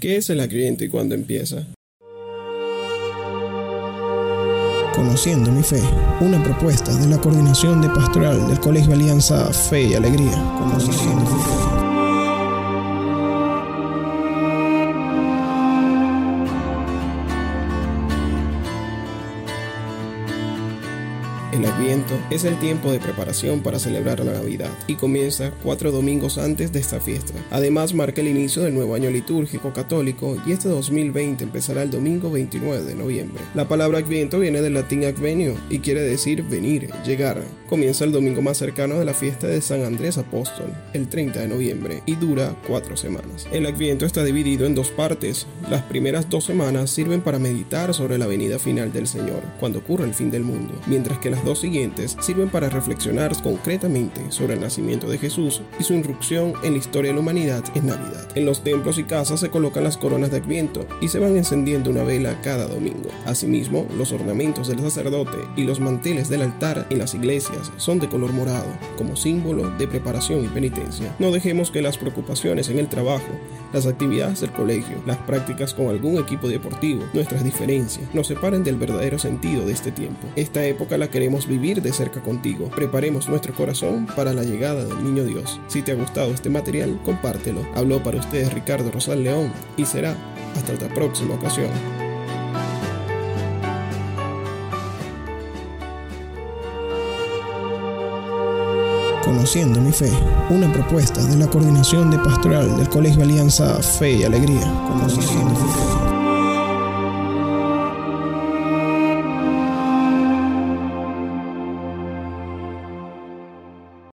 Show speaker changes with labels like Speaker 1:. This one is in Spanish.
Speaker 1: ¿Qué es el Adviento y cuándo empieza?
Speaker 2: Conociendo mi fe, una propuesta de la coordinación de pastoral del Colegio Alianza Fe y Alegría. Conociendo mi fe.
Speaker 1: El Adviento es el tiempo de preparación para celebrar la Navidad y comienza cuatro domingos antes de esta fiesta. Además marca el inicio del nuevo año litúrgico católico y este 2020 empezará el domingo 29 de noviembre. La palabra Adviento viene del latín advenio y quiere decir venir, llegar. Comienza el domingo más cercano de la fiesta de San Andrés Apóstol, el 30 de noviembre, y dura cuatro semanas. El Adviento está dividido en dos partes. Las primeras dos semanas sirven para meditar sobre la venida final del Señor, cuando ocurre el fin del mundo, mientras que las dos siguientes sirven para reflexionar concretamente sobre el nacimiento de Jesús y su irrupción en la historia de la humanidad en Navidad. En los templos y casas se colocan las coronas de Adviento y se van encendiendo una vela cada domingo. Asimismo, los ornamentos del sacerdote y los manteles del altar en las iglesias son de color morado, como símbolo de preparación y penitencia. No dejemos que las preocupaciones en el trabajo, las actividades del colegio, las prácticas con algún equipo deportivo, nuestras diferencias, nos separen del verdadero sentido de este tiempo. Esta época la queremos vivir de cerca contigo. Preparemos nuestro corazón para la llegada del Niño Dios. Si te ha gustado este material, compártelo. Habló para ustedes Ricardo Rosal León y será hasta otra próxima ocasión.
Speaker 2: Conociendo mi fe, una propuesta de la coordinación de pastoral del Colegio Alianza Fe y Alegría. Conociendo.